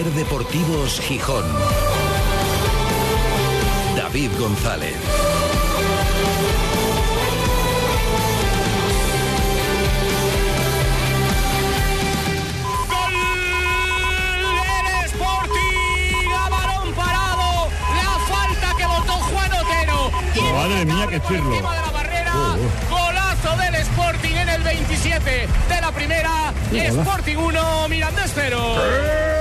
Ser Deportivos Gijón. David González. del Sporting a balón parado la falta que votó Juan Otero. Y Madre mía, qué por chirlo. encima de la barrera. Uh, golazo del Sporting en el 27 de la primera. Sporting 1 Mirandés 0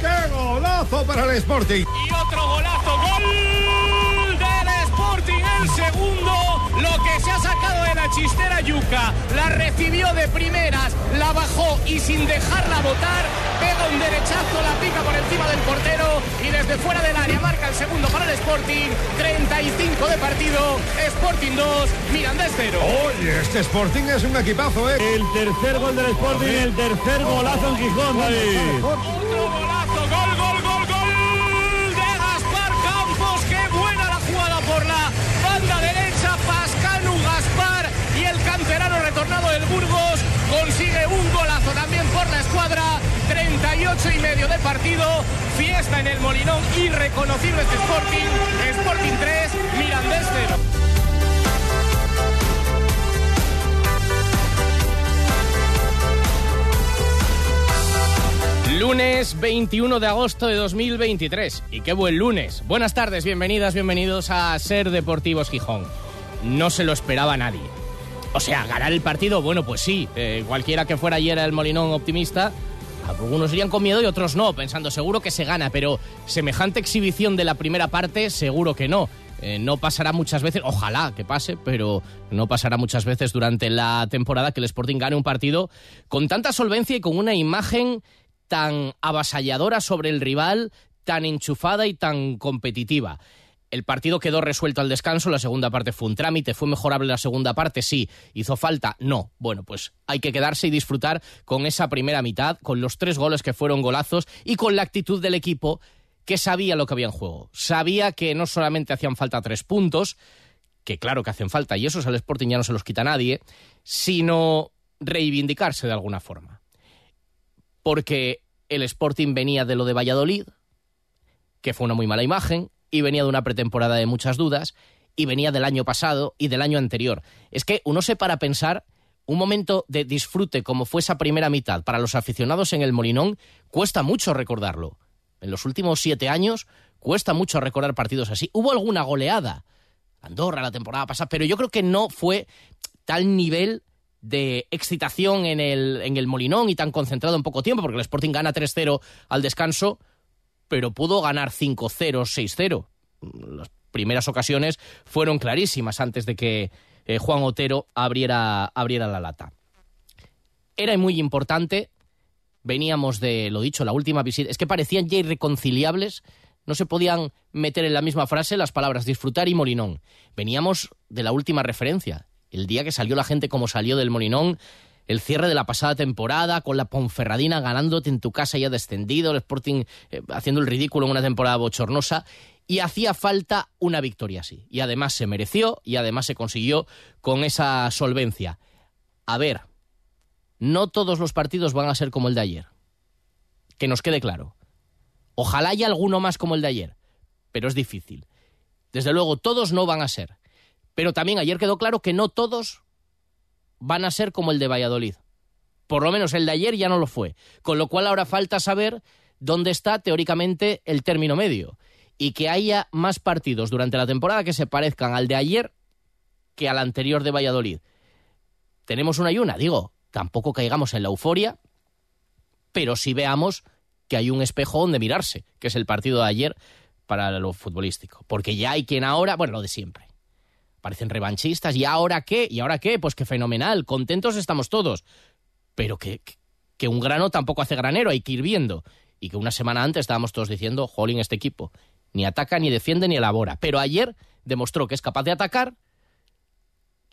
¡Qué golazo para el Sporting! y otro golazo gol del Sporting el segundo lo que se ha sacado de la chistera Yuca la recibió de primeras la bajó y sin dejarla botar pega un derechazo la pica por encima del portero y desde fuera del área marca el segundo para el Sporting 35 de partido Sporting 2 Mirandés 0 Oye, este Sporting es un equipazo, ¿eh? El tercer gol del Sporting, el tercer golazo en Gijón, David. Un golazo también por la escuadra. 38 y medio de partido. Fiesta en el Molinón. Irreconocible este Sporting. Sporting 3, Mirandés 0. Lunes 21 de agosto de 2023. Y qué buen lunes. Buenas tardes, bienvenidas, bienvenidos a Ser Deportivos Gijón. No se lo esperaba nadie. O sea, ganar el partido, bueno, pues sí. eh, cualquiera que fuera ayer el Molinón optimista, algunos irían con miedo y otros no, pensando seguro que se gana, pero semejante exhibición de la primera parte, seguro que no. Eh, no pasará muchas veces, ojalá que pase, pero no pasará muchas veces durante la temporada que el Sporting gane un partido con tanta solvencia y con una imagen tan avasalladora sobre el rival, tan enchufada y tan competitiva. El partido quedó resuelto al descanso, la segunda parte fue un trámite, fue mejorable la segunda parte, sí, hizo falta, no. Bueno, pues hay que quedarse y disfrutar con esa primera mitad, con los tres goles que fueron golazos y con la actitud del equipo que sabía lo que había en juego. Sabía que no solamente hacían falta tres puntos, que claro que hacen falta, y esos al Sporting ya no se los quita nadie, sino reivindicarse de alguna forma. Porque el Sporting venía de lo de Valladolid, que fue una muy mala imagen, y venía de una pretemporada de muchas dudas, y venía del año pasado y del año anterior. Es que uno se para pensar un momento de disfrute como fue esa primera mitad para los aficionados en el Molinón, cuesta mucho recordarlo. En los últimos siete años cuesta mucho recordar partidos así. Hubo alguna goleada, Andorra la temporada pasada, pero yo creo que no fue tal nivel de excitación en el, en el Molinón y tan concentrado en poco tiempo, porque el Sporting gana 3-0 al descanso, pero pudo ganar 5-0, 6-0. Las primeras ocasiones fueron clarísimas antes de que eh, Juan Otero abriera, abriera la lata. Era muy importante, veníamos de, lo dicho, la última visita, es que parecían ya irreconciliables, no se podían meter en la misma frase las palabras disfrutar y Molinón. Veníamos de la última referencia, el día que salió la gente como salió del Molinón, el cierre de la pasada temporada, con la Ponferradina ganándote en tu casa ya descendido, el Sporting eh, haciendo el ridículo en una temporada bochornosa, y hacía falta una victoria así. Y además se mereció y además se consiguió con esa solvencia. A ver, no todos los partidos van a ser como el de ayer. Que nos quede claro. Ojalá haya alguno más como el de ayer, pero es difícil. Desde luego, todos no van a ser. Pero también ayer quedó claro que no todos van a ser como el de Valladolid. Por lo menos el de ayer ya no lo fue. Con lo cual ahora falta saber dónde está teóricamente el término medio. Y que haya más partidos durante la temporada que se parezcan al de ayer que al anterior de Valladolid. Tenemos una y una, digo, tampoco caigamos en la euforia, pero sí veamos que hay un espejo donde mirarse, que es el partido de ayer para lo futbolístico. Porque ya hay quien ahora, bueno, lo de siempre. Parecen revanchistas. ¿Y ahora qué? ¿Y ahora qué? Pues que fenomenal. Contentos estamos todos. Pero que, que un grano tampoco hace granero. Hay que ir viendo. Y que una semana antes estábamos todos diciendo, jolín, este equipo. Ni ataca, ni defiende, ni elabora. Pero ayer demostró que es capaz de atacar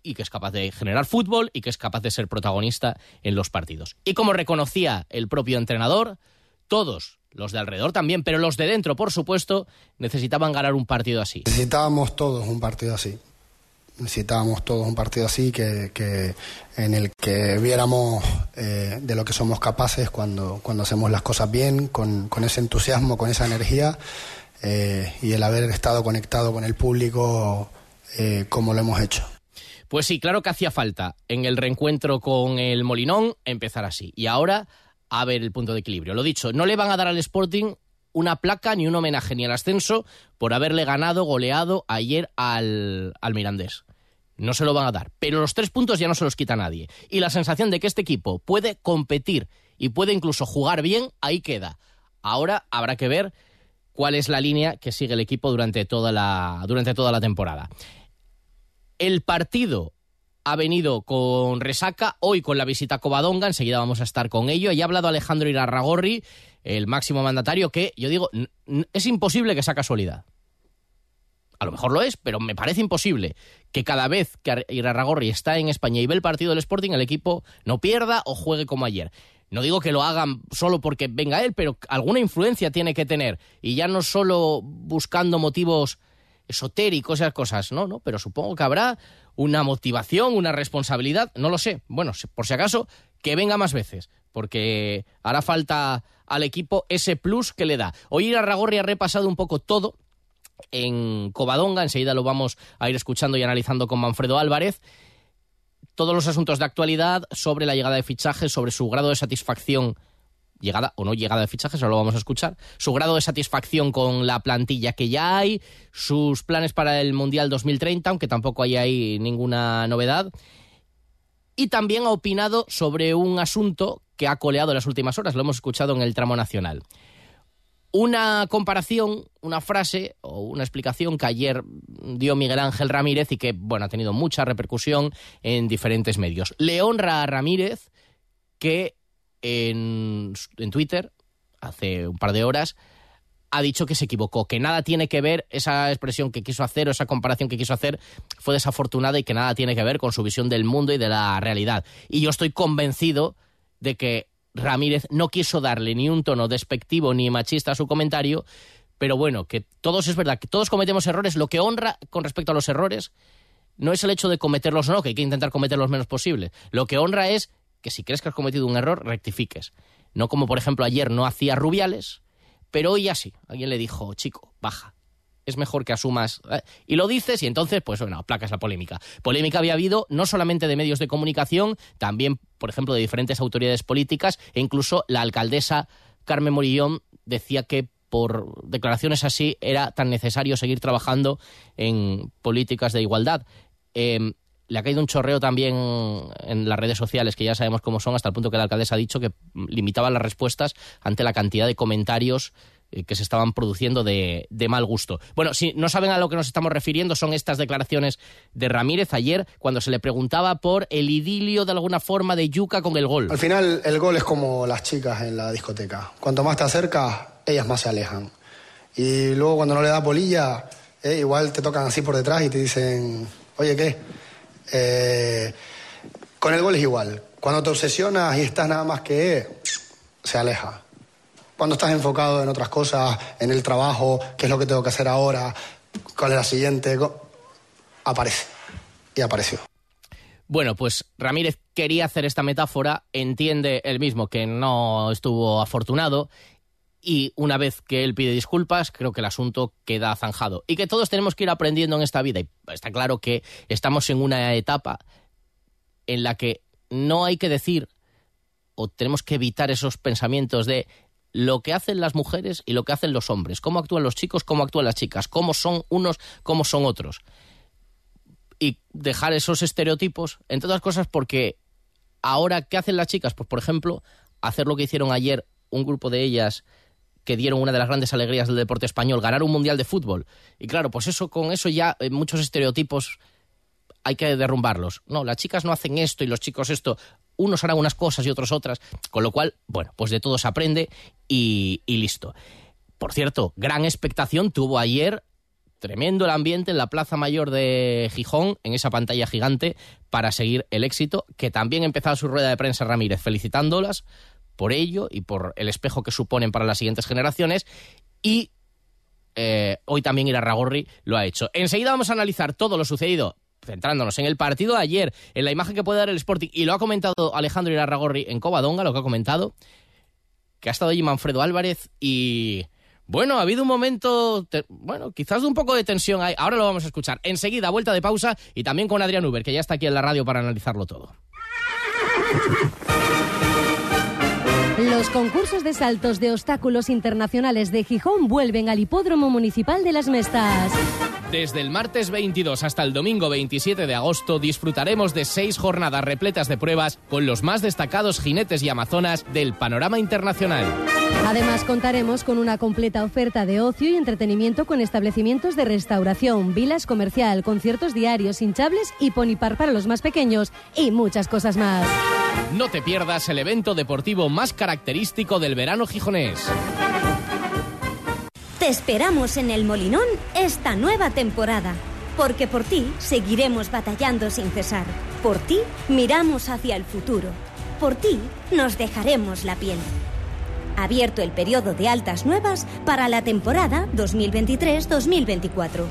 y que es capaz de generar fútbol y que es capaz de ser protagonista en los partidos. Y como reconocía el propio entrenador, todos, los de alrededor también, pero los de dentro, por supuesto, necesitaban ganar un partido así. Necesitábamos todos un partido así. Necesitábamos todos un partido así, que, que en el que viéramos eh, de lo que somos capaces cuando, cuando hacemos las cosas bien, con, con ese entusiasmo, con esa energía eh, y el haber estado conectado con el público eh, como lo hemos hecho. Pues sí, claro que hacía falta en el reencuentro con el Molinón empezar así. Y ahora a ver el punto de equilibrio. Lo dicho, no le van a dar al Sporting una placa ni un homenaje ni al ascenso por haberle ganado, goleado ayer al, al Mirandés. No se lo van a dar. Pero los tres puntos ya no se los quita nadie. Y la sensación de que este equipo puede competir y puede incluso jugar bien, ahí queda. Ahora habrá que ver cuál es la línea que sigue el equipo durante toda la, durante toda la temporada. El partido ha venido con resaca, hoy con la visita a Covadonga, enseguida vamos a estar con ello. Y ha hablado Alejandro Irarragorri, el máximo mandatario, que yo digo, es imposible que sea casualidad. A lo mejor lo es, pero me parece imposible que cada vez que Irarragorri está en España y ve el partido del Sporting, el equipo no pierda o juegue como ayer. No digo que lo hagan solo porque venga él, pero alguna influencia tiene que tener. Y ya no solo buscando motivos esotéricos, esas cosas, no, no, pero supongo que habrá una motivación, una responsabilidad, no lo sé. Bueno, por si acaso, que venga más veces, porque hará falta al equipo ese plus que le da. Hoy Ragorri ha repasado un poco todo en Covadonga, enseguida lo vamos a ir escuchando y analizando con Manfredo Álvarez. Todos los asuntos de actualidad sobre la llegada de fichajes, sobre su grado de satisfacción llegada o no llegada de fichajes, ahora lo vamos a escuchar, su grado de satisfacción con la plantilla que ya hay, sus planes para el Mundial 2030, aunque tampoco hay ahí ninguna novedad. Y también ha opinado sobre un asunto que ha coleado en las últimas horas, lo hemos escuchado en el tramo nacional. Una comparación, una frase o una explicación que ayer dio Miguel Ángel Ramírez y que, bueno, ha tenido mucha repercusión en diferentes medios. Le honra a Ramírez que en, Twitter, hace un par de horas, ha dicho que se equivocó, que nada tiene que ver, esa expresión que quiso hacer o esa comparación que quiso hacer fue desafortunada y que nada tiene que ver con su visión del mundo y de la realidad. Y yo estoy convencido de que Ramírez no quiso darle ni un tono despectivo ni machista a su comentario, pero bueno, que todos es verdad, que todos cometemos errores, lo que honra con respecto a los errores no es el hecho de cometerlos o no, que hay que intentar cometer los menos posible. Lo que honra es que si crees que has cometido un error, rectifiques. No como, por ejemplo, ayer no hacía Rubiales, pero hoy ya sí. Alguien le dijo, chico, baja. Es mejor que asumas. ¿eh? Y lo dices y entonces, pues bueno, placas la polémica. Polémica había habido no solamente de medios de comunicación, también, por ejemplo, de diferentes autoridades políticas e incluso la alcaldesa Carmen Morillón decía que por declaraciones así era tan necesario seguir trabajando en políticas de igualdad. Em, le ha caído un chorreo también en las redes sociales, que ya sabemos cómo son, hasta el punto que la alcaldesa ha dicho que limitaba las respuestas ante la cantidad de comentarios eh, que se estaban produciendo de, mal gusto. Bueno, si no saben a lo que nos estamos refiriendo, son estas declaraciones de Ramírez ayer cuando se le preguntaba por el idilio de alguna forma de Yuca con el gol. Al final, el gol es como las chicas en la discoteca. Cuanto más te acercas, ellas más se alejan. Y luego cuando no le da polilla, eh, igual te tocan así por detrás y te dicen, oye, ¿qué? Eh, con el gol es igual. Cuando te obsesionas y estás nada más que se aleja. Cuando estás enfocado en otras cosas, en el trabajo, qué es lo que tengo que hacer ahora, cuál es la siguiente, aparece. Y apareció. Bueno, pues Ramírez quería hacer esta metáfora, entiende él mismo que no estuvo afortunado y una vez que él pide disculpas, creo que el asunto queda zanjado. Y que todos tenemos que ir aprendiendo en esta vida. Y está claro que estamos en una etapa en la que no hay que decir o tenemos que evitar esos pensamientos de lo que hacen las mujeres y lo que hacen los hombres, cómo actúan los chicos, cómo actúan las chicas, cómo son unos, cómo son otros. Y dejar esos estereotipos, entre otras cosas, porque ahora, ¿qué hacen las chicas? Pues, por ejemplo, hacer lo que hicieron ayer un grupo de ellas que dieron una de las grandes alegrías del deporte español, ganar un mundial de fútbol. Y claro, pues eso, con eso ya eh, muchos estereotipos hay que derrumbarlos. No, las chicas no hacen esto y los chicos esto. Unos harán unas cosas y otros otras. Con lo cual, bueno, pues de todo se aprende y, y listo. Por cierto, gran expectación tuvo ayer tremendo el ambiente en la Plaza Mayor de Gijón, en esa pantalla gigante, para seguir el éxito, que también empezaba su rueda de prensa Ramírez felicitándolas por ello y por el espejo que suponen para las siguientes generaciones. Y eh, hoy también Ragorri lo ha hecho. Enseguida vamos a analizar todo lo sucedido centrándonos en el partido de ayer, en la imagen que puede dar el Sporting, y lo ha comentado Alejandro Irarragorri en Covadonga, lo que ha comentado, que ha estado allí Manfredo Álvarez y... Bueno, ha habido un momento, bueno, quizás de un poco de tensión ahí. Ahora lo vamos a escuchar. Enseguida, vuelta de pausa y también con Adrián Uber, que ya está aquí en la radio para analizarlo todo. Los concursos de saltos de obstáculos internacionales de Gijón vuelven al Hipódromo Municipal de las Mestas. Desde el martes 22 hasta el domingo 27 de agosto disfrutaremos de seis jornadas repletas de pruebas con los más destacados jinetes y amazonas del panorama internacional. Además contaremos con una completa oferta de ocio y entretenimiento con establecimientos de restauración, vilas comercial, conciertos diarios, hinchables y ponipar para los más pequeños y muchas cosas más. No te pierdas el evento deportivo más característico del verano gijonés. Te esperamos en el Molinón esta nueva temporada, porque por ti seguiremos batallando sin cesar. Por ti miramos hacia el futuro. Por ti nos dejaremos la piel. Abierto el periodo de altas nuevas para la temporada 2023-2024.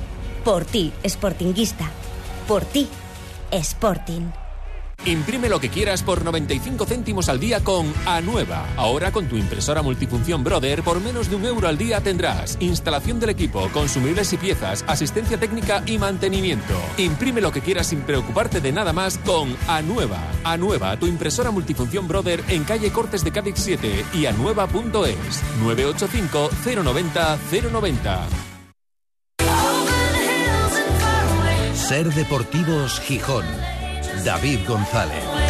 Por ti, Sportinguista. Por ti, Sporting. Imprime lo que quieras por 95 céntimos al día con Anueva. Ahora con tu impresora multifunción Brother por menos de un euro al día tendrás instalación del equipo, consumibles y piezas, asistencia técnica y mantenimiento. Imprime lo que quieras sin preocuparte de nada más con Anueva. Anueva, tu impresora multifunción Brother en calle Cortes de Cádiz 7 y anueva.es 985 090 090. Ser Deportivos Gijón. David González.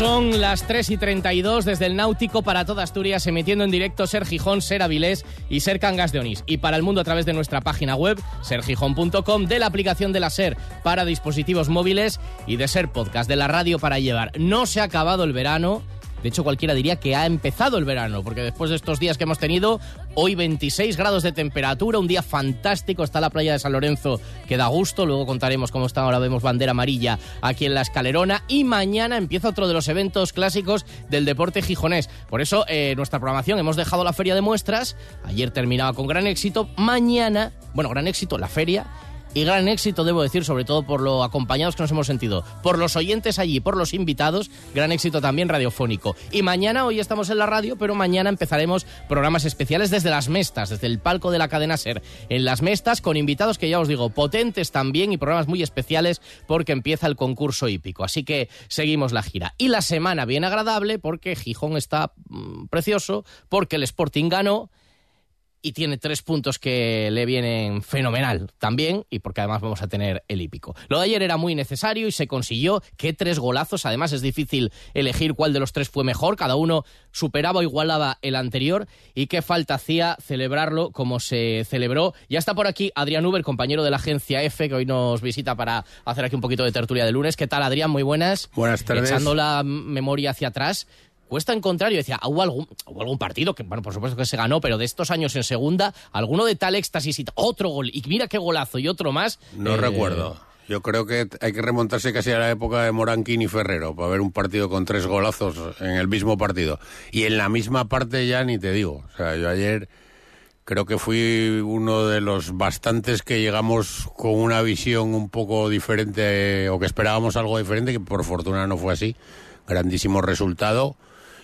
Son las 3 y 32 desde el Náutico para toda Asturias, emitiendo en directo Ser Gijón, Ser Avilés y Ser Cangas de Onís. Y para el mundo a través de nuestra página web, sergijón.com, de la aplicación de la Ser para dispositivos móviles y de Ser Podcast, de la radio para llevar. No se ha acabado el verano de hecho, cualquiera diría que ha empezado el verano, porque después de estos días que hemos tenido, hoy 26 grados de temperatura, un día fantástico, está la playa de San Lorenzo, que da gusto, luego contaremos cómo está, ahora vemos bandera amarilla aquí en la escalerona, y mañana empieza otro de los eventos clásicos del deporte gijonés. Por eso, eh, nuestra programación, hemos dejado la feria de muestras, ayer terminaba con gran éxito, mañana, bueno, gran éxito, la feria, y gran éxito, debo decir, sobre todo por lo acompañados que nos hemos sentido, por los oyentes allí, por los invitados, gran éxito también radiofónico. Y mañana, hoy estamos en la radio, pero mañana empezaremos programas especiales desde las Mestas, desde el palco de la cadena Ser, en las Mestas, con invitados que ya os digo, potentes también y programas muy especiales porque empieza el concurso hípico. Así que seguimos la gira. Y la semana bien agradable porque Gijón está mm, precioso, porque el Sporting ganó y tiene tres puntos que le vienen fenomenal también y porque además vamos a tener el hípico. Lo de ayer era muy necesario y se consiguió que tres golazos, además es difícil elegir cuál de los tres fue mejor, cada uno superaba o igualaba el anterior y qué falta hacía celebrarlo como se celebró. Ya está por aquí Adrián Uber, compañero de la agencia F, que hoy nos visita para hacer aquí un poquito de tertulia de lunes. ¿Qué tal Adrián? Muy buenas. Buenas tardes. Echando la memoria hacia atrás, cuesta encontrar, yo decía, ¿hubo algún, hubo algún partido que, bueno, por supuesto que se ganó, pero de estos años en segunda, alguno de tal éxtasis y otro gol, y mira qué golazo y otro más. No eh, recuerdo. Yo creo que hay que remontarse casi a la época de Moranquín y Ferrero para ver un partido con tres golazos en el mismo partido. Y en la misma parte ya ni te digo. O sea, yo ayer creo que fui uno de los bastantes que llegamos con una visión un poco diferente o que esperábamos algo diferente, que por fortuna no fue así. Grandísimo resultado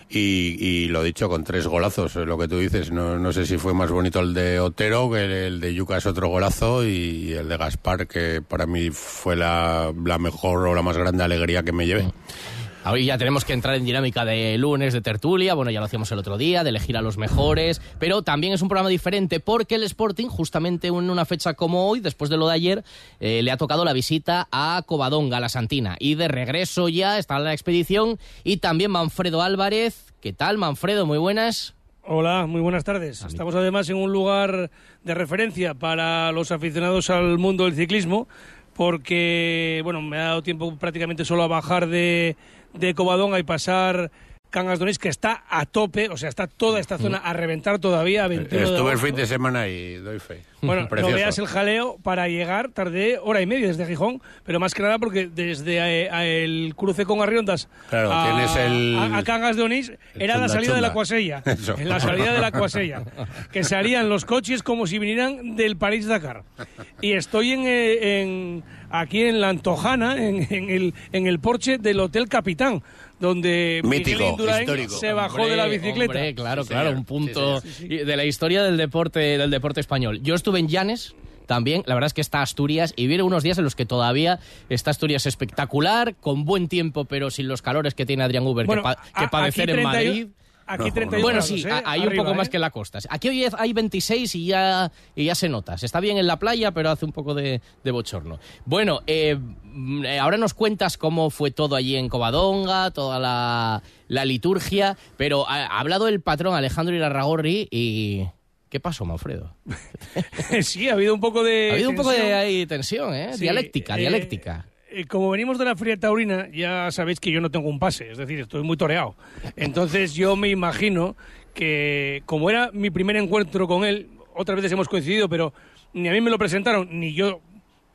y, lo dicho, con tres golazos, lo que tú dices. No, no sé si fue más bonito el de Otero, que el de Yuca es otro golazo, y el de Gaspar, que para mí fue la, la mejor o la más grande alegría que me llevé. Hoy ya tenemos que entrar en dinámica de lunes de tertulia, bueno, ya lo hacíamos el otro día, de elegir a los mejores, pero también es un programa diferente porque el Sporting, justamente en una fecha como hoy, después de lo de ayer, eh, le ha tocado la visita a Covadonga, la Santina, y de regreso ya está la expedición y también Manfredo Álvarez. ¿Qué tal, Manfredo? Muy buenas. Hola, muy buenas tardes. Estamos además en un lugar de referencia para los aficionados al mundo del ciclismo porque, bueno, me ha dado tiempo prácticamente solo a bajar de, de Covadonga y pasar Cangas Donís, que está a tope, o sea, está toda esta zona a reventar todavía. A 21 de Estuve el fin de semana y doy fe. Bueno, no veas el jaleo para llegar, tardé hora y media desde Gijón, pero más que nada porque desde eh, a- el cruce con Arriondas Claro, a, tienes el- a, a Cangas de Onís era la chunda salida de la. Cuasella. En la salida de la Cuasella. que salían los coches como si vinieran del París-Dakar. Y estoy en, eh, en- aquí en La Antojana, en, en el, en el porche del Hotel Capitán, donde Mítico, Miguel Indurain histórico. se bajó de la bicicleta. hombre, claro, Sí, claro, un punto Sí, sí, de la historia del deporte, del deporte español. Yo estuve en Llanes. También, la verdad es que está Asturias y viene unos días en los que todavía está Asturias espectacular, con buen tiempo, pero sin los calores que tiene Adrián Uber Bueno, que, pa- que a- padecer en 31 Madrid. Aquí No, 31 Bueno, grados, sí, ¿eh? hay un poco más ¿eh? que en la costa. Aquí hoy hay 26 y ya, y ya se nota. Se está bien en la playa, pero hace un poco de, de bochorno. Bueno, eh, mm, eh, ahora nos cuentas cómo fue todo allí en Covadonga, toda la, la liturgia, pero ha, ha hablado el patrón Alejandro Irarragorri y... ¿Qué pasó, Manfredo? sí, ha habido un poco de. Ha habido un poco de tensión. ahí, tensión, ¿eh? Sí, dialéctica, eh, dialéctica. Eh, como venimos de la Fría Taurina, ya sabéis que yo no tengo un pase, es decir, estoy muy toreado. Entonces yo me imagino que, como era mi primer encuentro con él, otras veces hemos coincidido, pero ni a mí me lo presentaron, ni yo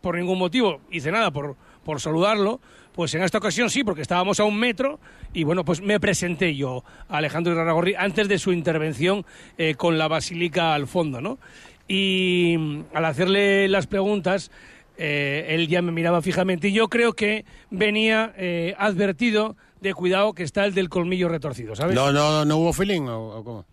por ningún motivo hice nada por, por saludarlo, pues en esta ocasión sí, porque estábamos a un metro y bueno, pues me presenté yo a Alejandro Irarragorri antes de su intervención eh, con la basílica al fondo, ¿no? Y mm, al hacerle las preguntas, eh, él ya me miraba fijamente y yo creo que venía eh, advertido de cuidado que está el del colmillo retorcido, ¿sabes? No, no, no hubo feeling o, o cómo?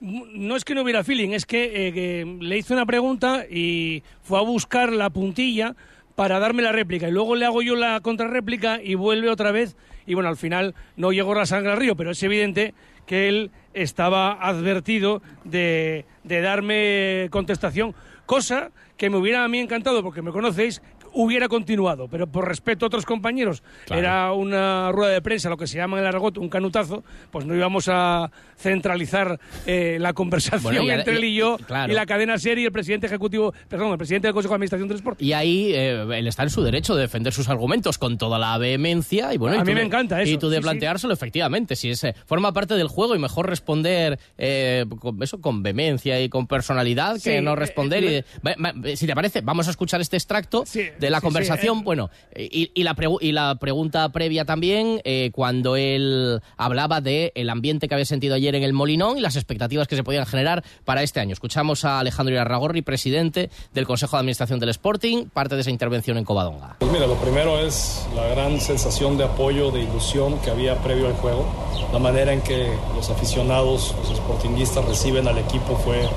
No es que no hubiera feeling, es que, eh, que le hice una pregunta y fue a buscar la puntilla para darme la réplica y luego le hago yo la contrarréplica y vuelve otra vez y bueno, al final no llegó la sangre al río, pero es evidente que él estaba advertido de, de darme contestación, cosa que me hubiera a mí encantado, porque me conocéis, hubiera continuado, pero por respeto a otros compañeros, Claro. era una rueda de prensa, lo que se llama en el argot un canutazo, pues no íbamos a centralizar eh, la conversación Bueno, y a- entre él y yo y- claro. y la cadena serie y el presidente ejecutivo, perdón, el presidente del Consejo de Administración del Sport. Y ahí eh, él está en su derecho de defender sus argumentos con toda la vehemencia. Y bueno, A y mí me de- encanta eso, Y tú de sí, sí. planteárselo, efectivamente. Si es, eh, forma parte del juego y mejor responder eh, con, eso, con vehemencia y con personalidad Sí, que no responder. y de- si te parece, vamos a escuchar este extracto Sí, de la sí, conversación. sí, eh. Bueno, y, y la y la pregunta previa también, eh, cuando él hablaba del el ambiente que había sentido ayer en el Molinón y las expectativas que se podían generar para este año. Escuchamos a Alejandro Irarragorri, presidente del Consejo de Administración del Sporting, parte de esa intervención en Covadonga. Pues mira, lo primero es la gran sensación de apoyo, de ilusión que había previo al juego. La manera en que los aficionados, los sportinguistas reciben al equipo fue,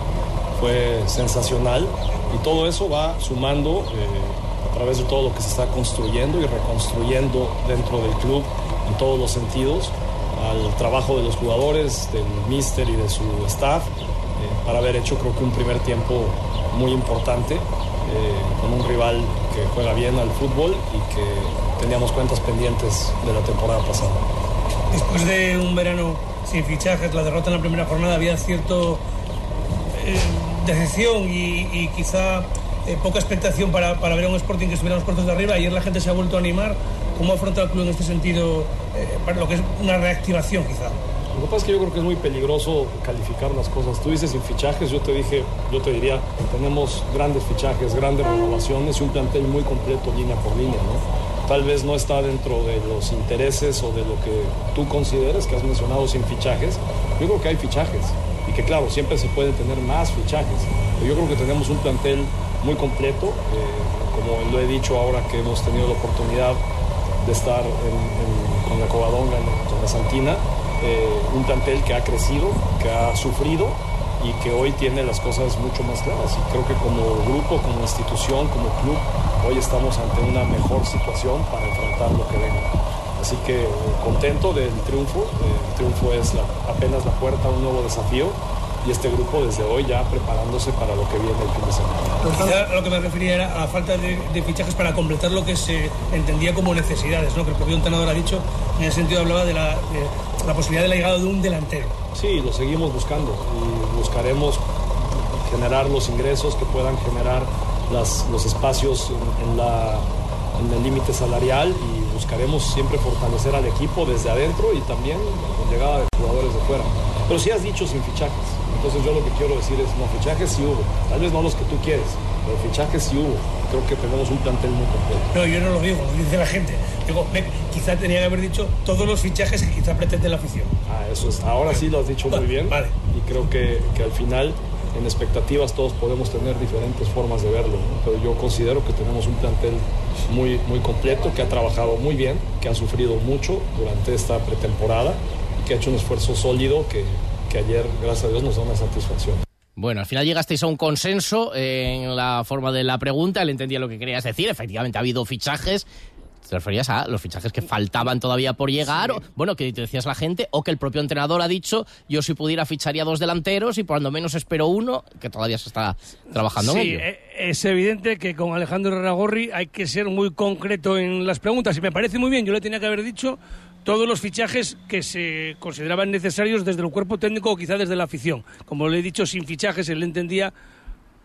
fue sensacional. Y todo eso va sumando eh, través de todo lo que se está construyendo y reconstruyendo dentro del club en todos los sentidos al trabajo de los jugadores, del míster y de su staff, eh, para haber hecho creo que un primer tiempo muy importante eh, con un rival que juega bien al fútbol y que teníamos cuentas pendientes de la temporada pasada. Después de un verano sin fichajes, la derrota en la primera jornada, había cierto eh, decepción y, y quizá eh, poca expectación para, para ver un Sporting que estuviera en los puertos de arriba. Ayer la gente se ha vuelto a animar. ¿Cómo afronta el club en este sentido, eh, para lo que es una reactivación quizá? Lo que pasa es que yo creo que es muy peligroso calificar las cosas. Tú dices sin fichajes, yo te dije, yo te diría, tenemos grandes fichajes, grandes renovaciones y un plantel muy completo línea por línea, ¿no? Tal vez no está dentro de los intereses o de lo que tú consideres que has mencionado sin fichajes. Yo creo que hay fichajes y que claro, siempre se pueden tener más fichajes. Pero yo creo que tenemos un plantel muy completo, eh, como lo he dicho ahora que hemos tenido la oportunidad de estar en- con la Covadonga, en la Santina, eh, un plantel que ha crecido, que ha sufrido y que hoy tiene las cosas mucho más claras. Y creo que como grupo, como institución, como club, hoy estamos ante una mejor situación para enfrentar lo que venga. Así que eh, contento del triunfo. Eh, el triunfo es apenas la puerta a un nuevo desafío y este grupo desde hoy ya preparándose para lo que viene el fin de semana. Quizá lo que me refería era a la falta de, de fichajes para completar lo que se entendía como necesidades, ¿no? que el propio entrenador ha dicho, en ese sentido hablaba de la, de la posibilidad de la llegada de un delantero. Sí, lo seguimos buscando y buscaremos generar los ingresos que puedan generar las- los espacios en, en la, en el límite salarial y buscaremos siempre fortalecer al equipo desde adentro y también con llegada de jugadores de fuera. Pero sí has dicho sin fichajes. Entonces yo lo que quiero decir es, no, fichajes sí hubo. Tal vez no los que tú quieres, pero fichajes sí hubo. Creo que tenemos un plantel muy completo. No, yo no lo digo, lo dice la gente. Digo, quizá tenía que haber dicho todos los fichajes que quizá pretende la afición. Ah, eso es. Ahora sí lo has dicho muy bien. Vale. Y creo que, que al final, en expectativas, todos podemos tener diferentes formas de verlo. ¿no? Pero yo considero que tenemos un plantel muy, muy completo, que ha trabajado muy bien, que ha sufrido mucho durante esta pretemporada que ha hecho un esfuerzo sólido que, que ayer, gracias a Dios, nos da una satisfacción. Bueno, al final llegasteis a un consenso en la forma de la pregunta, él entendía lo que querías decir, efectivamente ha habido fichajes, te referías a los fichajes que faltaban todavía por llegar, o, bueno, que te decías la gente, o que el propio entrenador ha dicho, yo si pudiera ficharía dos delanteros y cuando menos espero uno, que todavía se está trabajando en Sí, ello. eh, es evidente que con Alejandro Ragorri hay que ser muy concreto en las preguntas y me parece muy bien, yo le tenía que haber dicho todos los fichajes que se consideraban necesarios desde el cuerpo técnico o quizá desde la afición. Como le he dicho, sin fichajes él entendía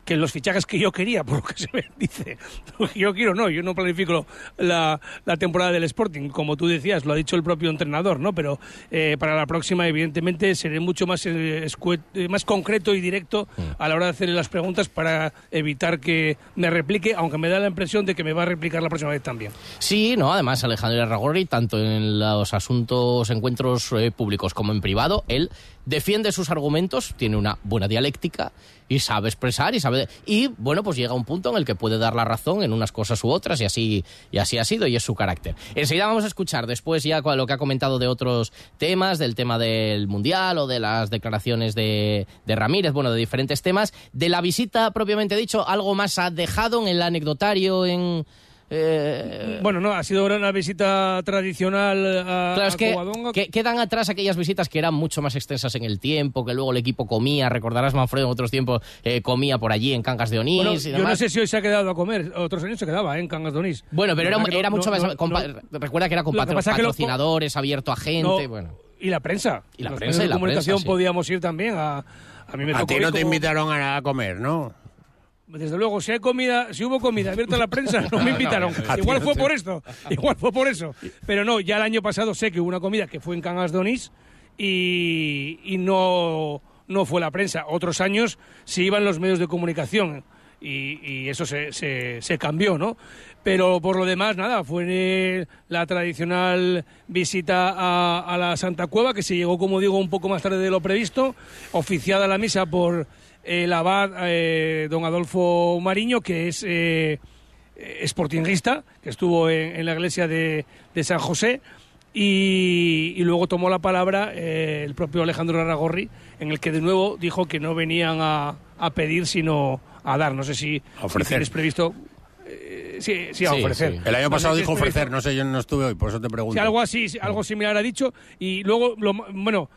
que los fichajes que yo quería, por lo que se me dice, lo que yo quiero no, yo no planifico la, la temporada del Sporting, como tú decías, lo ha dicho el propio entrenador, ¿no? Pero eh, para la próxima, evidentemente, seré mucho más, eh, eh, más concreto y directo a la hora de hacerle las preguntas para evitar que me replique, aunque me da la impresión de que me va a replicar la próxima vez también. Sí, no, además Alejandro Ragorri, tanto en los asuntos, encuentros eh, públicos como en privado, él defiende sus argumentos, tiene una buena dialéctica y sabe expresar y sabe y bueno, pues llega un punto en el que puede dar la razón en unas cosas u otras y así y así ha sido y es su carácter. Enseguida vamos a escuchar después ya lo que ha comentado de otros temas, del tema del mundial o de las declaraciones de, de Ramírez, bueno, de diferentes temas, de la visita propiamente dicho, algo más ha dejado en el anecdotario en eh, Bueno, no, ha sido una visita tradicional a, Claro, es a que, Covadonga. que- quedan atrás aquellas visitas que eran mucho más extensas en el tiempo, que luego el equipo comía, recordarás Manfredo en otros tiempos, eh, comía por allí en Cangas de Onís Bueno, y yo no sé si hoy se ha quedado a comer, otros años se quedaba ¿eh? en Cangas de Onís. Bueno, pero era, no- mucho no- más... no- compa- recuerda que era con que patro- que lo- patrocinadores, abierto a gente, No, bueno. Y la prensa. Y la Los prensa, y la de comunicación prensa, sí. podíamos ir también a... A mí me A ti no te como- invitaron a nada a comer, ¿no? Desde luego, si hay comida, si hubo comida abierta a la prensa, no me invitaron. Igual fue por esto, igual fue por eso. Pero no, ya el año pasado sé que hubo una comida que fue en Cangas de Onís y, y no, no fue la prensa. Otros años sí iban los medios de comunicación y, y eso se, se, se cambió, ¿no? Pero por lo demás, nada, fue la tradicional visita a, a la Santa Cueva, que se llegó, como digo, un poco más tarde de lo previsto, oficiada la misa por el abad eh, don Adolfo Mariño, que es eh, que estuvo en, en la iglesia de, de San José, y, y luego tomó la palabra eh, el propio Alejandro Aragorri, en el que de nuevo dijo que no venían a, a pedir, sino a dar. No sé si A ofrecer. tienes previsto... eh, sí, sí, a Sí, ofrecer. sí. El año No sé pasado dijo es ofrecer, no sé, yo no estuve hoy, por eso te pregunto. Sí, algo así, sí, algo similar ha dicho. Y luego, lo bueno,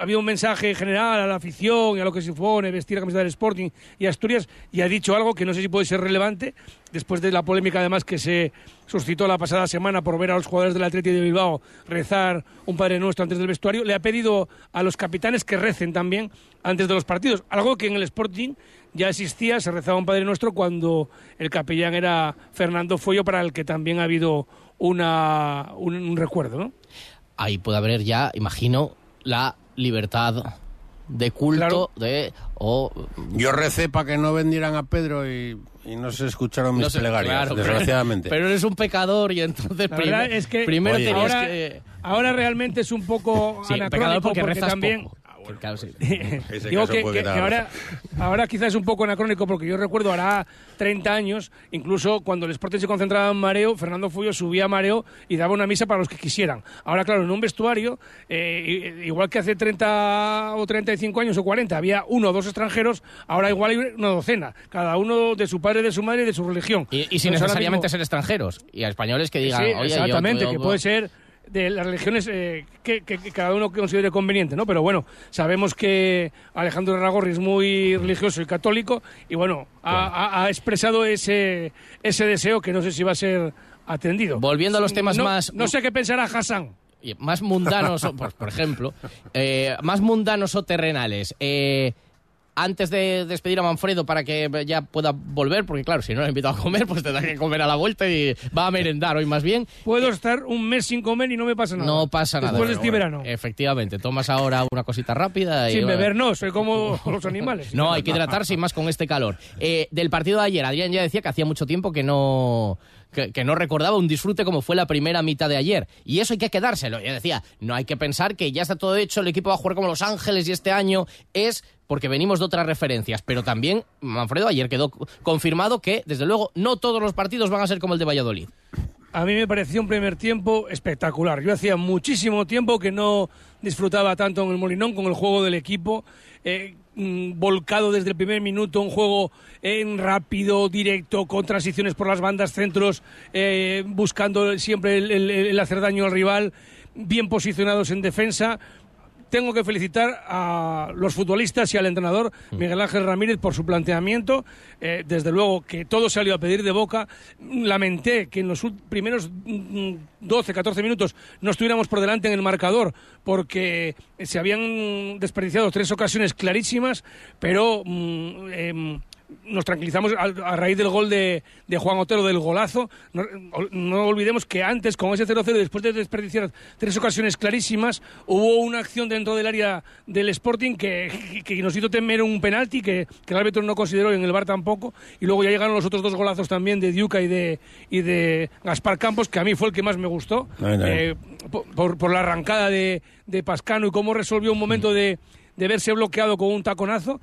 había un mensaje general a la afición y a lo que se supone vestir la camiseta del Sporting y Asturias, y ha dicho algo que no sé si puede ser relevante, después de la polémica además que se suscitó la pasada semana por ver a los jugadores del Atleti de Bilbao rezar un Padre Nuestro antes del vestuario, le ha pedido a los capitanes que recen también antes de los partidos, algo que en el Sporting ya existía, se rezaba un Padre Nuestro cuando el capellán era Fernando Fuello, para el que también ha habido una, un, recuerdo. Ahí puede haber ya, imagino, la libertad de culto Claro. de o Yo recé para que no vendieran a Pedro y, y no se escucharon mis no sé, plegarias, claro, desgraciadamente. Pero eres un pecador y entonces La primer- es que primero Oye, tenías ahora, que ahora realmente es un poco sí, anacrónico pecador porque, porque, rezas también poco. Claro, sí. Digo que, ahora, ahora quizás es un poco anacrónico porque yo recuerdo hará 30 años, incluso cuando el Sporting se concentraba en Mareo, Fernando Fullo subía a Mareo y daba una misa para los que quisieran. Ahora, claro, en un vestuario, eh, igual que hace 30 o 35 años o 40 había uno o dos extranjeros, ahora igual hay una docena, cada uno de su padre, de su madre y de su religión. Y, y sin necesariamente mismo- ser extranjeros. Y a españoles que digan, Sí, oye, yo- exactamente, yo- que puede ser de las religiones eh, que, que- que cada uno considere conveniente, ¿no? Pero bueno, sabemos que Alejandro Ragorri es muy religioso y católico y bueno, ha, ha- ha expresado ese, ese deseo que no sé si va a ser atendido. Volviendo a los temas No- más- No sé qué pensará Hassan. más mundanos, pues, por ejemplo, eh, más mundanos o terrenales. Eh, antes de despedir a Manfredo para que ya pueda volver, porque claro, si no le invito a comer, pues tendrá que comer a la vuelta y va a merendar hoy más bien. Puedo estar un mes sin comer y no me pasa nada. No pasa nada. Después de este verano. Efectivamente, tomas ahora una cosita rápida. Y, Sin beber no, soy como los animales. No, hay que hidratarse y más con este calor. Eh, del partido de ayer, Adrián ya decía que hacía mucho tiempo que no que, no recordaba un disfrute como fue la primera mitad de ayer. Y eso hay que quedárselo. Ya decía, no hay que pensar que ya está todo hecho, el equipo va a jugar como Los Ángeles y este año es porque venimos de otras referencias. Pero también, Manfredo, ayer quedó confirmado que, desde luego, no todos los partidos van a ser como el de Valladolid. A mí me pareció un primer tiempo espectacular. Yo hacía muchísimo tiempo que no disfrutaba tanto en el Molinón con el juego del equipo. Eh, volcado desde el primer minuto, un juego en rápido, directo, con transiciones por las bandas, centros, eh, buscando siempre el, el, hacer daño al rival, bien posicionados en defensa. Tengo que felicitar a los futbolistas y al entrenador Miguel Ángel Ramírez por su planteamiento. Eh, desde luego que todo salió a pedir de boca. Lamenté que en los primeros 12, 14 minutos no estuviéramos por delante en el marcador porque se habían desperdiciado tres ocasiones clarísimas, pero mm, eh, nos tranquilizamos a, a, raíz del gol de, de Juan Otero, del golazo. No, no, olvidemos que antes, con ese 0-0, después de desperdiciar tres ocasiones clarísimas, hubo una acción dentro del área del Sporting que, que nos hizo temer un penalti que, que, el árbitro no consideró y en el bar tampoco. Y luego ya llegaron los otros dos golazos también de Diuca y de, y de Gaspar Campos, que a mí fue el que más me gustó, Ay, eh, por, por, la arrancada de, de Pascano y cómo resolvió un momento de, de verse bloqueado con un taconazo.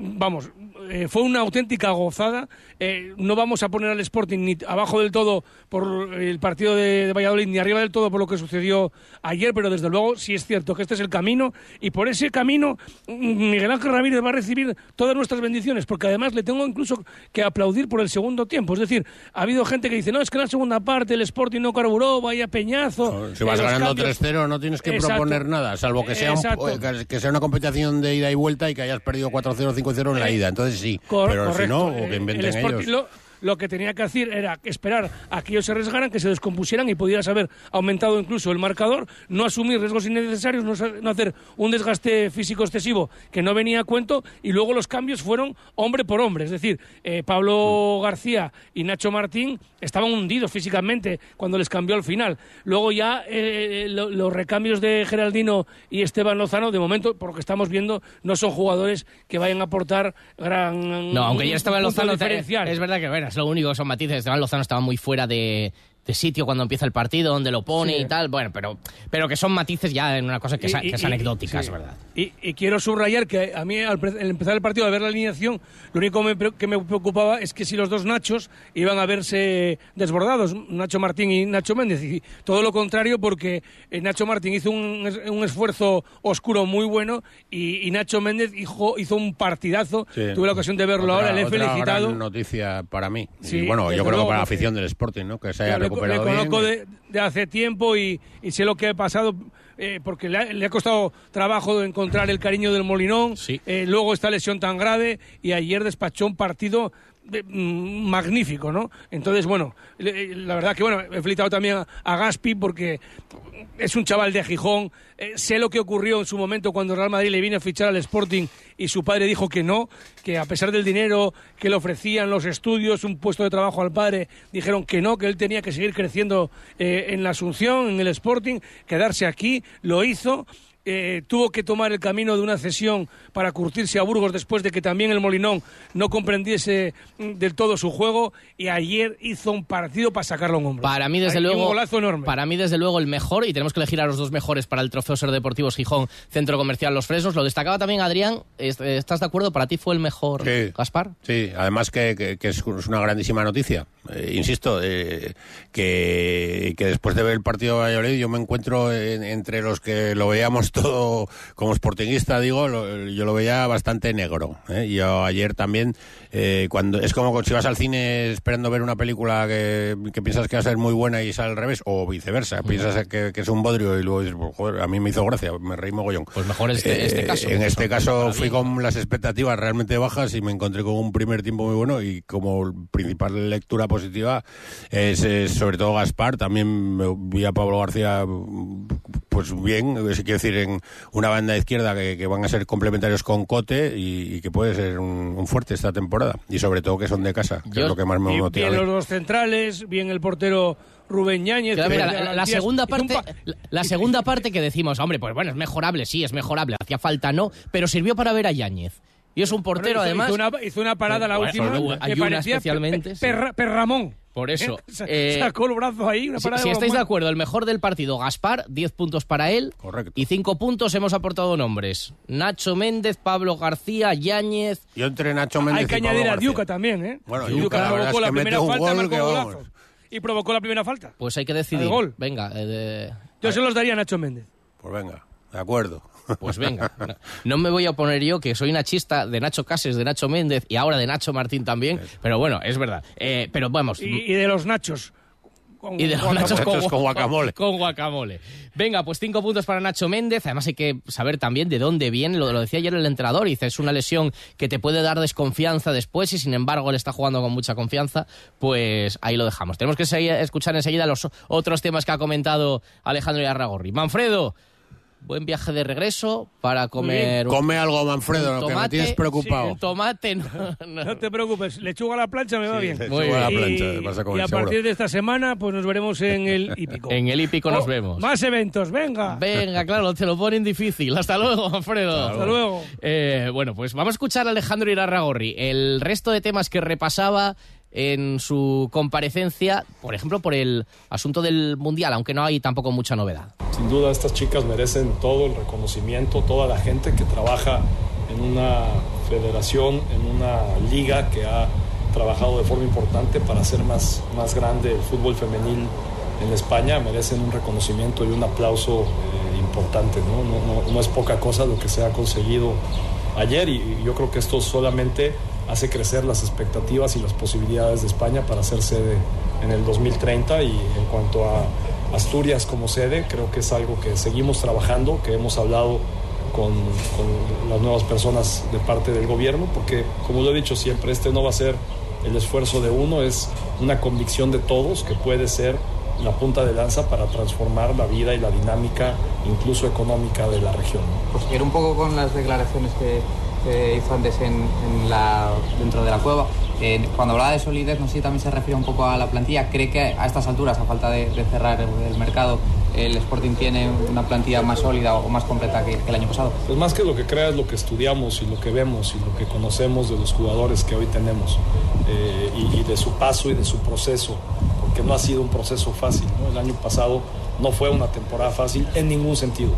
Vamos, eh, fue una auténtica gozada. Eh, no vamos a poner al Sporting ni abajo del todo por el partido de, de, Valladolid, ni arriba del todo por lo que sucedió ayer, pero desde luego sí es cierto que este es el camino y por ese camino Miguel Ángel Ramírez va a recibir todas nuestras bendiciones, porque además le tengo incluso que aplaudir por el segundo tiempo. Es decir, ha habido gente que dice, no, es que en la segunda parte el Sporting no carburó, vaya peñazo. No, si vas ganando 3-0 no tienes que Exacto. proponer nada, salvo que sea, un, que sea una competición de ida y vuelta y que hayas perdido 4-0, 5-0 en la ida. Entonces sí, Cor pero correcto. si no, o que inventen el Sporting ellos. Lo, lo que tenía que hacer era esperar a que ellos se arriesgaran, que se descompusieran y pudieras haber aumentado incluso el marcador, no asumir riesgos innecesarios, no, hacer un desgaste físico excesivo que no venía a cuento y luego los cambios fueron hombre por hombre. Es decir, eh, Pablo García y Nacho Martín estaban hundidos físicamente cuando les cambió al final. Luego ya eh, lo, los recambios de Geraldino y Esteban Lozano, de momento, por lo que estamos viendo, no son jugadores que vayan a aportar gran... No, aunque ya Esteban Lozano diferencial. es verdad que, bueno, es lo único, son matices. Esteban Lozano estaba muy fuera de, de sitio cuando empieza el partido, donde lo pone Sí. y tal. Bueno, pero, pero que son matices ya en una cosa que, es, Y- y- que es y- anecdótica, sí. es verdad. Y, y quiero subrayar que a mí al, al empezar el partido, al ver la alineación, lo único me que me preocupaba es que si los dos Nachos iban a verse desbordados, Nacho Martín y Nacho Méndez. Y todo lo contrario, porque eh, Nacho Martín hizo un, es- un esfuerzo oscuro muy bueno y, y Nacho Méndez hizo, hizo un partidazo. Sí. Tuve la ocasión de verlo Otra- ahora, le he otra felicitado. gran noticia para mí. Sí, y bueno, yo creo luego, que para la afición del Sporting, ¿no? Que se haya Ya, le, recuperado le bien. conozco de, de hace tiempo y, y sé lo que ha pasado eh, porque le ha, le ha costado trabajo encontrar el cariño del Molinón. Eh, luego esta lesión tan grave y ayer despachó un partido de- mm, magnífico, ¿no? Entonces, bueno, le- la verdad que, bueno, he felicitado también a, a Gaspi porque es un chaval de Gijón. Eh, sé lo que ocurrió en su momento cuando Real Madrid le vino a fichar al Sporting y su padre dijo que no, que a pesar del dinero que le ofrecían los estudios, un puesto de trabajo al padre, dijeron que no, que él tenía que seguir creciendo eh, en la Asunción, en el Sporting, quedarse aquí, lo hizo. Eh, tuvo que tomar el camino de una cesión para curtirse a Burgos después de que también el Molinón no comprendiese mm, del todo su juego y ayer hizo un partido para sacarlo a un hombro. Para mí, desde luego, Un golazo enorme. para mí, desde luego, el mejor, y tenemos que elegir a los dos mejores para el Trofeo Ser Deportivos Gijón, Centro Comercial Los Fresnos. Lo destacaba también Adrián. ¿Est- ¿Estás de acuerdo? ¿Para ti fue el mejor, Sí. Gaspar? Sí, además que, que- que es es una grandísima noticia. Eh, insisto, eh, que, que después de ver el partido de Valladolid yo me encuentro en- entre los que lo veíamos todo como sportinguista, digo, lo- yo lo veía bastante negro. ¿eh? Yo ayer también, eh, cuando es como si vas al cine esperando ver una película que, que piensas que va a ser muy buena y sale al revés, o viceversa, piensas que, que es un bodrio y luego dices, pues, joder, a mí me hizo gracia, me reí mogollón. Pues mejor este, este Eh, caso. En este caso fui con las expectativas realmente bajas y me encontré con un primer tiempo muy bueno y como principal lectura positiva es, eh, sobre todo Gaspar, también vi a Pablo García pues bien, es quiero decir, en una banda izquierda que, que van a ser complementarios con Cote y, y que puede ser un, un fuerte esta temporada. Y sobre todo que son de casa, que Yo- es lo que más me motiva. bien los dos centrales, bien el portero Rubén Ñáñez. Claro, mira, la, segunda parte, pa- la, la segunda parte que decimos, hombre, pues bueno, es mejorable, sí, es mejorable, hacía falta no, pero sirvió para ver a Yáñez. Y es un portero, Bueno, hizo- además. Hizo una, hizo una parada la última. bueno, que parecía especialmente, Pe- sí. Perra- Perramón. Por eso. Eh, Sacó el brazo ahí, una Si, parada si de estáis de acuerdo, el mejor del partido, Gaspar, 10 puntos para él. Correcto. Y 5 puntos hemos aportado nombres. Nacho Méndez, Pablo García, Yáñez. Yo entre Nacho Méndez Hay que y Pablo añadir a García. Diuca también, ¿eh? Bueno, Diuca Diuca, la verdad provocó es la primera falta, gol marcó que golazo. vamos. Y provocó la primera falta. Pues hay que decidir. Al gol. Venga, eh, de- Yo se los daría a Nacho Méndez. Pues venga, de acuerdo. Pues venga, no, no me voy a oponer yo, que soy nachista de Nacho Cases, de Nacho Méndez y ahora de Nacho Martín también, pero bueno, es verdad. Eh, pero vamos, Y, y de los Nachos. Con- y de los con- nachos con, con guacamole. Con guacamole. Venga, pues cinco puntos para Nacho Méndez. Además hay que saber también de dónde viene. Lo, lo decía ayer el entrenador. Dice, es una lesión que te puede dar desconfianza después y sin embargo él está jugando con mucha confianza. Pues ahí lo dejamos. Tenemos que seguir- escuchar enseguida los otros temas que ha comentado Alejandro Yarragorri. Manfredo, buen viaje de regreso para comer un- Come algo, Manfredo, lo que me tomate. tienes preocupado. Un tomate, no, no. No te preocupes, lechuga a la plancha me va Sí, bien. lechuga Muy bien. a la Y- plancha, vas a comer y a seguro. partir de esta semana, pues nos veremos en el hípico. En el hípico nos Oh, vemos. Más eventos, venga. Venga, claro, te lo ponen difícil. Hasta luego, Alfredo. Hasta luego. Eh, bueno, pues vamos a escuchar a Alejandro Irarragorri. El resto de temas que repasaba en su comparecencia, por ejemplo, por el asunto del Mundial, aunque no hay tampoco mucha novedad. Sin duda estas chicas merecen todo el reconocimiento, toda la gente que trabaja en una federación, en una liga que ha trabajado de forma importante para hacer más, más grande el fútbol femenil en España, merecen un reconocimiento y un aplauso eh, importante. ¿no? No, no- no es poca cosa lo que se ha conseguido ayer y, y yo creo que esto solamente hace crecer las expectativas y las posibilidades de España para ser sede en el 2030 y en cuanto a Asturias como sede, creo que es algo que seguimos trabajando, que hemos hablado con, las nuevas personas de parte del gobierno, porque como lo he dicho siempre, este no va a ser el esfuerzo de uno, es una convicción de todos que puede ser la punta de lanza para transformar la vida y la dinámica, incluso económica, de la región. Pues seguir un poco con las declaraciones que, que hizo antes en, en la, dentro de la cueva. Eh, cuando hablaba de solidez, no sé si también se refiere un poco a la plantilla. ¿Cree que a estas alturas, a falta de, de cerrar el, el mercado, el Sporting tiene una plantilla más sólida o más completa que, que el año pasado? Pues más que lo que crea es lo que estudiamos y lo que vemos y lo que conocemos de los jugadores que hoy tenemos eh, y, y de su paso y de su proceso, porque no ha sido un proceso fácil. ¿no? El año pasado no fue una temporada fácil en ningún sentido,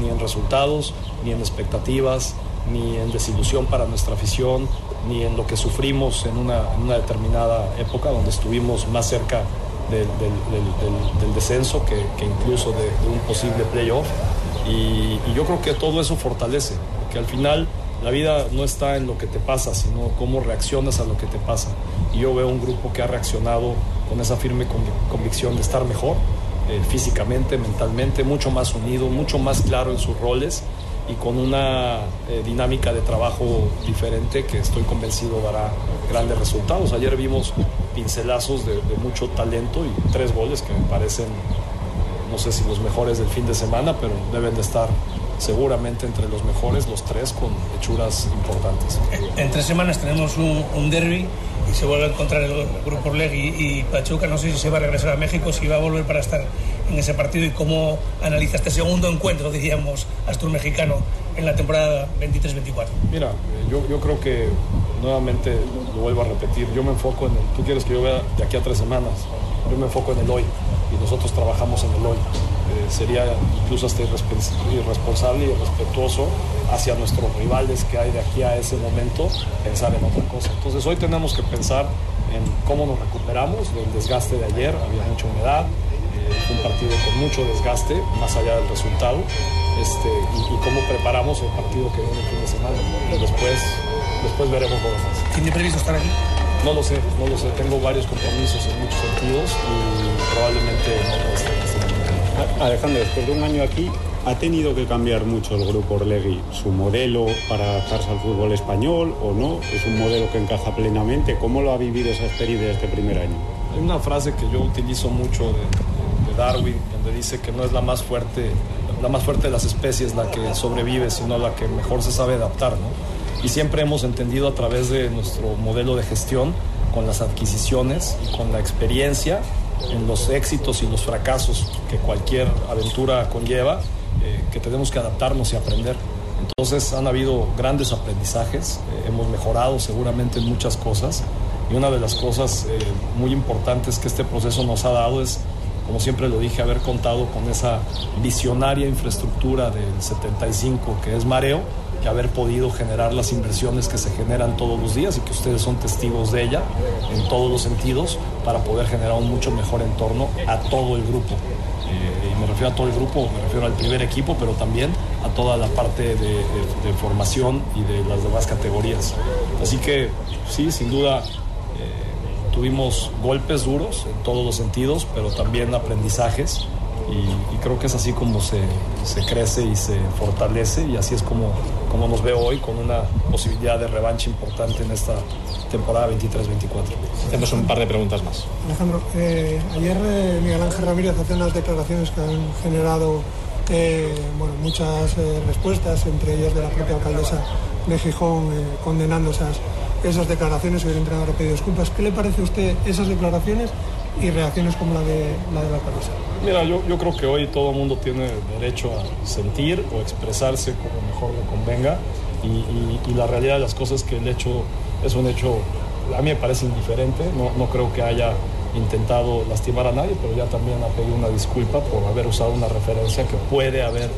ni en resultados, ni en expectativas, ni en desilusión para nuestra afición, ni en lo que sufrimos en una, determinada época donde estuvimos más cerca del, descenso que, incluso de, un posible playoff. Y, y yo creo que todo eso fortalece, que al final la vida no está en lo que te pasa, sino cómo reaccionas a lo que te pasa. Y yo veo un grupo que ha reaccionado con esa firme convic- convicción de estar mejor, eh, físicamente, mentalmente, mucho más unido, mucho más claro en sus roles y con una eh, dinámica de trabajo diferente que estoy convencido dará grandes resultados. Ayer vimos pincelazos de, de mucho talento y tres goles que me parecen, no sé si los mejores del fin de semana, pero deben de estar seguramente entre los mejores, los tres con hechuras importantes. En tres semanas tenemos un, un derby y se vuelve a encontrar el grupo Orleg y, y Pachuca. No sé si se va a regresar a México, si va a volver para estar en ese partido y cómo analiza este segundo encuentro, diríamos, Astur-Mexicano en la temporada 23-24. Mira, eh, yo, yo creo que nuevamente lo vuelvo a repetir, yo me enfoco en el, tú quieres que yo vea de aquí a tres semanas, yo me enfoco en el hoy y nosotros trabajamos en el hoy. Sería incluso hasta irresponsable y irrespetuoso hacia nuestros rivales que hay de aquí a ese momento pensar en otra cosa. Entonces hoy tenemos que pensar en cómo nos recuperamos del desgaste de ayer, había mucha humedad, eh, un partido con mucho desgaste, más allá del resultado, este, y, y cómo preparamos el partido que viene el fin de semana. Y después, después veremos lo demás. ¿Tiene previsto estar aquí? No lo sé, no lo sé. Tengo varios compromisos en muchos sentidos y probablemente no este momento. Alejandro, después de un año aquí, ¿ha tenido que cambiar mucho el grupo Orlegui su modelo para adaptarse al fútbol español o no? ¿Es un modelo que encaja plenamente? ¿Cómo lo ha vivido esa experiencia este primer año? Hay una frase que yo utilizo mucho de, de Darwin, donde dice que no es la más fuerte, la más fuerte de las especies la que sobrevive, sino la que mejor se sabe adaptar, ¿no? Y siempre hemos entendido a través de nuestro modelo de gestión, con las adquisiciones y con la experiencia en los éxitos y los fracasos que cualquier aventura conlleva, eh, que tenemos que adaptarnos y aprender. Entonces han habido grandes aprendizajes, eh, hemos mejorado seguramente en muchas cosas y una de las cosas eh, muy importantes que este proceso nos ha dado es, como siempre lo dije, haber contado con esa visionaria infraestructura del 75 que es Mareo y haber podido generar las inversiones que se generan todos los días y que ustedes son testigos de ella en todos los sentidos para poder generar un mucho mejor entorno a todo el grupo. Eh, y me refiero a todo el grupo, me refiero al primer equipo, pero también a toda la parte de, de- de formación y de las demás categorías. Así que sí, sin duda eh, tuvimos golpes duros en todos los sentidos, pero también aprendizajes. Y, y creo que es así como se, se crece y se fortalece y así es como, como nos veo hoy con una posibilidad de revancha importante en esta temporada 23-24. Hacemos un par de preguntas más. Alejandro, eh, ayer eh, Miguel Ángel Ramírez hace unas declaraciones que han generado eh, bueno, muchas eh, respuestas, entre ellas de la propia alcaldesa de Gijón, eh, condenando esas, esas declaraciones y el entrenador ha pedido disculpas. ¿Qué le parece a usted esas declaraciones y reacciones como la de la, de la alcaldesa? Mira, yo, yo creo que hoy todo el mundo tiene derecho a sentir o expresarse como mejor le convenga y, y- y la realidad de las cosas es que el hecho es un hecho, a mí me parece indiferente, no, no creo que haya intentado lastimar a nadie, pero ya también ha pedido una disculpa por haber usado una referencia que puede haber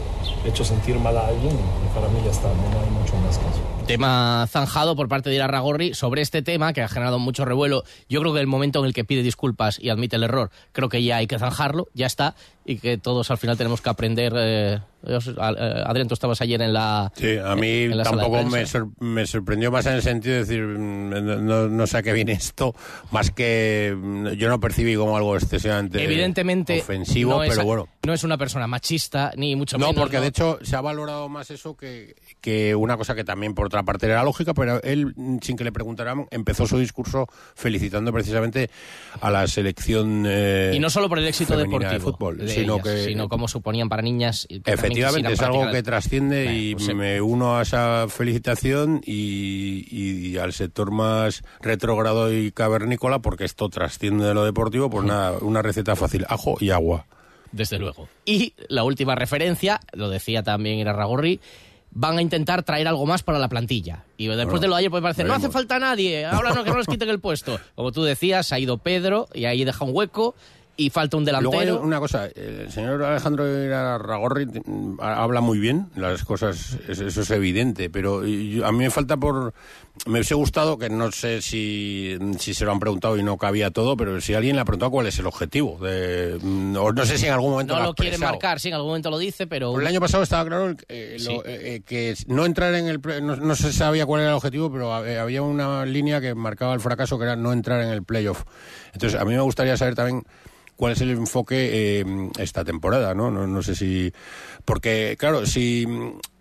hecho sentir mal a alguien y para mí ya está, no hay mucho más eso. Tema zanjado por parte de Irarragorri sobre este tema que ha generado mucho revuelo. Yo creo que el momento en el que pide disculpas y admite el error, creo que ya hay que zanjarlo, ya está, y que todos al final tenemos que aprender. eh, eh, Adrián, tú estabas ayer en la. Sí, a mí en tampoco me, sor- me sorprendió más en el sentido de decir, mm, no, no- no sé a qué viene esto, más que mm, yo no percibí como algo excesivamente Evidentemente. ofensivo, no es, pero bueno. No es una persona machista, ni mucho No, menos. porque de hecho se ha valorado más eso que, que una cosa que también por otra parte era lógica, pero él, mm, sin que le preguntaran, empezó su discurso felicitando precisamente a la selección. eh, Y no solo por el éxito deportivo, de fútbol, de sino ellas, que sino como suponían para niñas. que Efectivamente, es algo que trasciende y pues, me uno a esa felicitación y, y al sector más retrógrado y cavernícola, porque esto trasciende de lo deportivo, pues nada, una receta fácil, ajo y agua. Desde luego. Y la última referencia, lo decía también Irarragorri, van a intentar traer algo más para la plantilla. Y después Bueno, de lo de ayer puede parecer, no hace falta nadie, ahora no, que no les quiten el puesto. Como tú decías, ha ido Pedro y ahí deja un hueco y falta un Luego hay delantero. una cosa, el señor Alejandro Ragorri mm, habla muy bien, las cosas, es- eso es evidente, pero a mí me falta por... Me hubiese gustado, que no sé si, si se lo han preguntado y no cabía todo, pero si alguien le ha preguntado cuál es el objetivo, de, mm, o no sé si en algún momento No ha lo quiere marcar, sí, en algún momento lo dice, pero... El año pasado estaba claro eh, lo- Sí. eh, eh, que no entrar en el no, no se sabía cuál era el objetivo, pero eh, había una línea que marcaba el fracaso que era no entrar en el playoff. Entonces a mí me gustaría saber también cuál es el enfoque eh, esta temporada, ¿no? ¿no? No sé si porque claro, si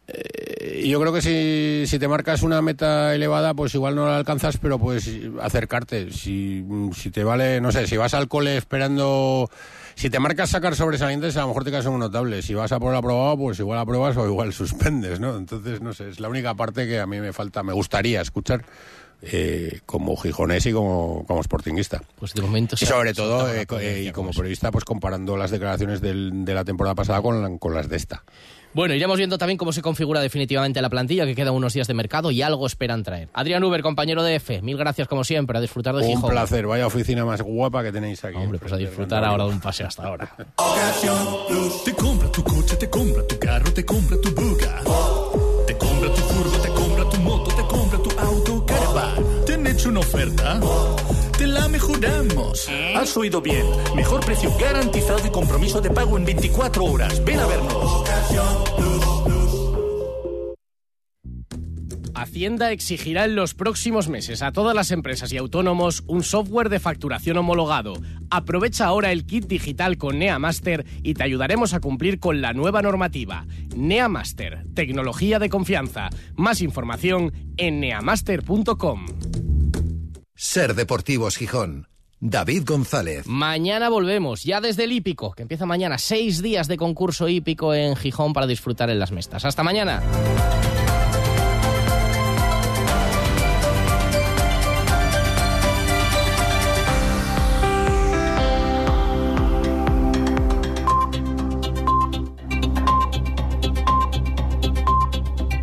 eh, yo creo que si, si te marcas una meta elevada, pues igual no la alcanzas, pero puedes acercarte. Si, si te vale, no sé, si vas al cole esperando. Si te marcas sacar sobresalientes, a lo mejor te quedas en un notable. Si vas a por el aprobado, pues igual apruebas o igual suspendes, ¿no? Entonces, no sé, es la única parte que a mí me falta, me gustaría escuchar eh, como gijonés y como, como sportinguista. Pues de momento... Y sobre todo, eh, eh, y como periodista, pues comparando las declaraciones del- de la temporada pasada con, la- con las de esta. Bueno, iremos viendo también cómo se configura definitivamente la plantilla, que quedan unos días de mercado y algo esperan traer. Adrián Uber, compañero de F, mil gracias como siempre, a disfrutar de Un Gijón. placer, vaya oficina más guapa que tenéis aquí. Hombre, pues a disfrutar ahora de un paseo hasta ahora. Te compra tu coche, te compra tu carro, te compra tu buga. Hecho una oferta? Te la mejoramos. Has oído bien. Mejor precio garantizado y compromiso de pago en 24 horas. Ven a vernos. Hacienda exigirá en los próximos meses a todas las empresas y autónomos un software de facturación homologado. Aprovecha ahora el kit digital con NeaMaster y te ayudaremos a cumplir con la nueva normativa. NeaMaster, tecnología de confianza. Más información en neamaster.com. Ser Deportivos Gijón. David González. Mañana volvemos, ya desde el hípico, que empieza mañana. Seis días de concurso hípico en Gijón para disfrutar en las mestas. Hasta mañana.